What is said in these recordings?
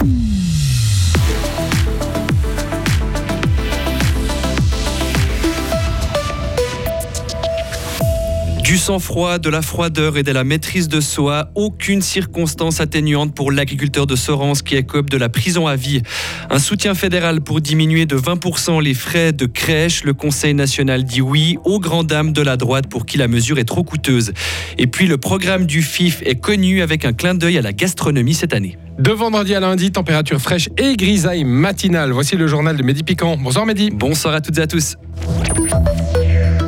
Du sang-froid, de la froideur et de la maîtrise de soi, aucune circonstance atténuante pour l'agriculteur de Sorens qui écope de la prison à vie. Un soutien fédéral pour diminuer de 20% les frais de crèche. Le Conseil national dit oui aux grandes dames de la droite pour qui la mesure est trop coûteuse. Et puis le programme du FIF est connu avec un clin d'œil à la gastronomie cette année. De vendredi à lundi, température fraîche et grisaille matinale. Voici le journal de Mehdi Piquant. Bonsoir Mehdi. Bonsoir à toutes et à tous.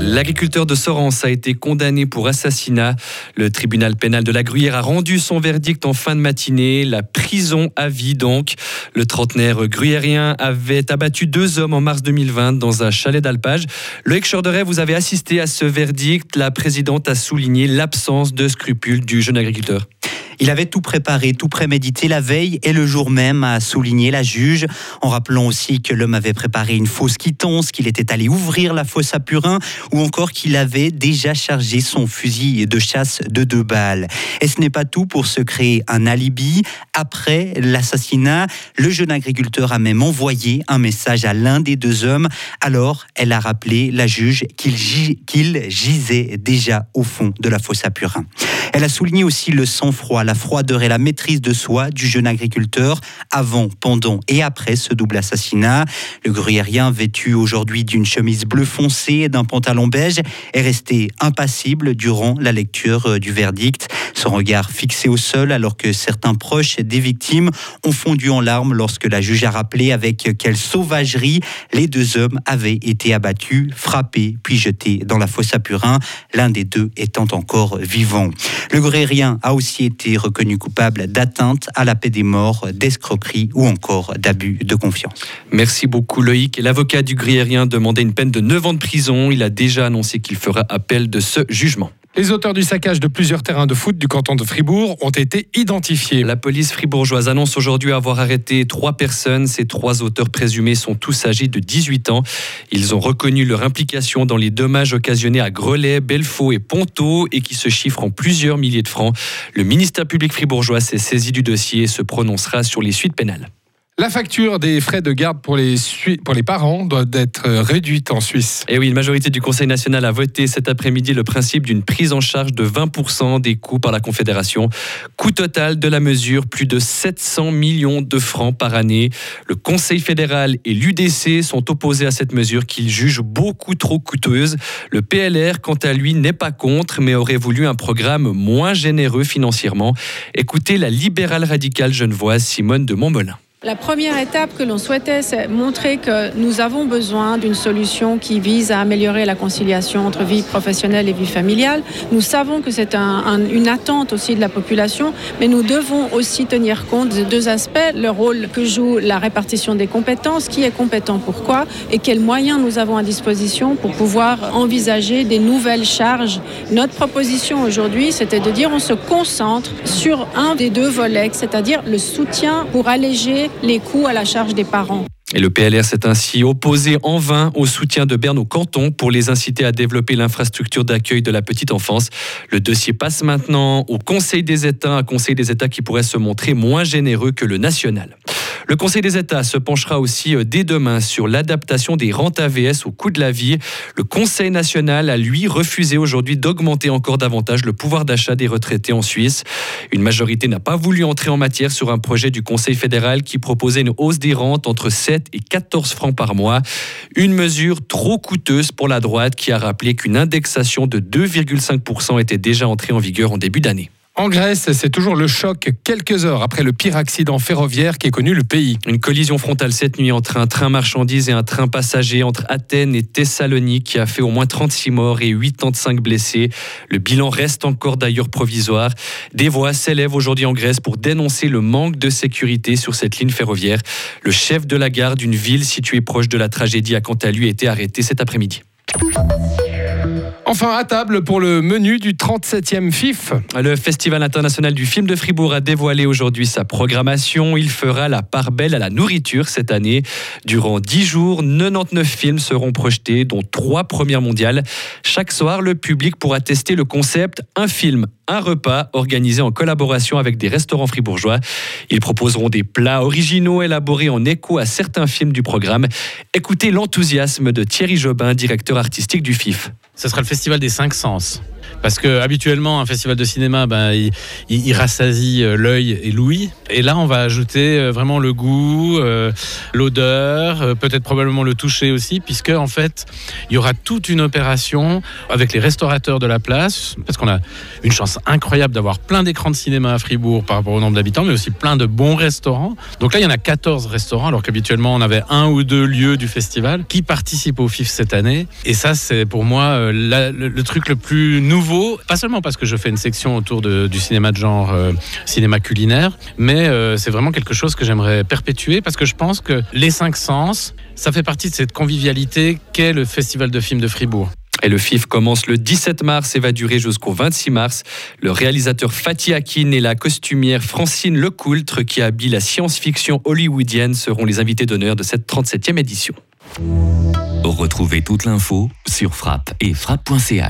L'agriculteur de Sorens a été condamné pour assassinat. Le tribunal pénal de la Gruyère a rendu son verdict en fin de matinée. La prison à vie donc. Le trentenaire gruyérien avait abattu deux hommes en mars 2020 dans un chalet d'alpage. Loïc Chorderet, vous avez assisté à ce verdict. La présidente a souligné l'absence de scrupules du jeune agriculteur. Il avait tout préparé, tout prémédité la veille et le jour même, a souligné la juge, en rappelant aussi que l'homme avait préparé une fausse quittance, qu'il était allé ouvrir la fosse à Purin, ou encore qu'il avait déjà chargé son fusil de chasse de deux balles. Et ce n'est pas tout pour se créer un alibi. Après l'assassinat, le jeune agriculteur a même envoyé un message à l'un des deux hommes. Alors, elle a rappelé, la juge, qu'il gisait déjà au fond de la fosse à Purin. Elle a souligné aussi le sang-froid, la froideur et la maîtrise de soi du jeune agriculteur avant, pendant et après ce double assassinat. Le gruyérien, vêtu aujourd'hui d'une chemise bleu foncé et d'un pantalon beige, est resté impassible durant la lecture euh, du verdict. Son regard fixé au sol alors que certains proches des victimes ont fondu en larmes lorsque la juge a rappelé avec quelle sauvagerie les deux hommes avaient été abattus, frappés puis jetés dans la fosse à Purin, l'un des deux étant encore vivant. Le gruyérien a aussi été reconnu coupable d'atteinte à la paix des morts, d'escroquerie ou encore d'abus de confiance. Merci beaucoup Loïc. L'avocat du gruyérien demandait une peine de 9 ans de prison. Il a déjà annoncé qu'il fera appel de ce jugement. Les auteurs du saccage de plusieurs terrains de foot du canton de Fribourg ont été identifiés. La police fribourgeoise annonce aujourd'hui avoir arrêté trois personnes. Ces trois auteurs présumés sont tous âgés de 18 ans. Ils ont reconnu leur implication dans les dommages occasionnés à Grelais, Belfaux et Ponto et qui se chiffrent en plusieurs milliers de francs. Le ministère public fribourgeois s'est saisi du dossier et se prononcera sur les suites pénales. La facture des frais de garde pour les, pour les parents doit être réduite en Suisse. Et oui, une majorité du Conseil national a voté cet après-midi le principe d'une prise en charge de 20% des coûts par la Confédération. Coût total de la mesure, plus de 700 millions de francs par année. Le Conseil fédéral et l'UDC sont opposés à cette mesure qu'ils jugent beaucoup trop coûteuse. Le PLR, quant à lui, n'est pas contre, mais aurait voulu un programme moins généreux financièrement. Écoutez la libérale radicale genevoise Simone de Montmelin. La première étape que l'on souhaitait, c'est montrer que nous avons besoin d'une solution qui vise à améliorer la conciliation entre vie professionnelle et vie familiale. Nous savons que c'est un, une attente aussi de la population, mais nous devons aussi tenir compte de deux aspects. Le rôle que joue la répartition des compétences, qui est compétent pourquoi, et quels moyens nous avons à disposition pour pouvoir envisager des nouvelles charges. Notre proposition aujourd'hui, c'était de dire on se concentre sur un des deux volets, c'est-à-dire le soutien pour alléger les coûts à la charge des parents. Et le PLR s'est ainsi opposé en vain au soutien de Berne au canton pour les inciter à développer l'infrastructure d'accueil de la petite enfance. Le dossier passe maintenant au Conseil des États, un Conseil des États qui pourrait se montrer moins généreux que le national. Le Conseil des États se penchera aussi euh, dès demain sur l'adaptation des rentes AVS au coût de la vie. Le Conseil national a lui refusé aujourd'hui d'augmenter encore davantage le pouvoir d'achat des retraités en Suisse. Une majorité n'a pas voulu entrer en matière sur un projet du Conseil fédéral qui proposait une hausse des rentes entre 7 et 14 francs par mois. Une mesure trop coûteuse pour la droite qui a rappelé qu'une indexation de 2,5% était déjà entrée en vigueur en début d'année. En Grèce, c'est toujours le choc quelques heures après le pire accident ferroviaire qui est connu le pays. Une collision frontale cette nuit entre un train marchandises et un train passager entre Athènes et Thessalonique qui a fait au moins 36 morts et 85 blessés. Le bilan reste encore d'ailleurs provisoire. Des voix s'élèvent aujourd'hui en Grèce pour dénoncer le manque de sécurité sur cette ligne ferroviaire. Le chef de la gare d'une ville située proche de la tragédie a quant à lui été arrêté cet après-midi. Enfin, à table pour le menu du 37e FIF. Le Festival international du film de Fribourg a dévoilé aujourd'hui sa programmation. Il fera la part belle à la nourriture cette année. Durant 10 jours, 99 films seront projetés, dont 3 premières mondiales. Chaque soir, le public pourra tester le concept un film, un repas organisé en collaboration avec des restaurants fribourgeois. Ils proposeront des plats originaux élaborés en écho à certains films du programme. Écoutez l'enthousiasme de Thierry Jobin, directeur artistique du FIF. Ce sera le festival des cinq sens. Parce que habituellement, un festival de cinéma, ben, il, il, rassasie euh, l'œil et l'ouïe. Et là, on va ajouter euh, vraiment le goût, euh, l'odeur, peut-être probablement le toucher aussi, puisque en fait, il y aura toute une opération avec les restaurateurs de la place, parce qu'on a une chance incroyable d'avoir plein d'écrans de cinéma à Fribourg par rapport au nombre d'habitants, mais aussi plein de bons restaurants. Donc là, il y en a 14 restaurants, alors qu'habituellement, on avait un ou deux lieux du festival qui participent au FIF cette année. Et ça, c'est pour moi le, truc le plus nouveau, pas seulement parce que je fais une section autour de, du cinéma de genre, euh, cinéma culinaire, mais euh, c'est vraiment quelque chose que j'aimerais perpétuer parce que je pense que les cinq sens, ça fait partie de cette convivialité qu'est le Festival de films de Fribourg. Et le FIF commence le 17 mars et va durer jusqu'au 26 mars. Le réalisateur Fatih Akin et la costumière Francine Lecoultre, qui habille la science-fiction hollywoodienne, seront les invités d'honneur de cette 37e édition. Retrouvez toute l'info sur frappe et frappe.ch.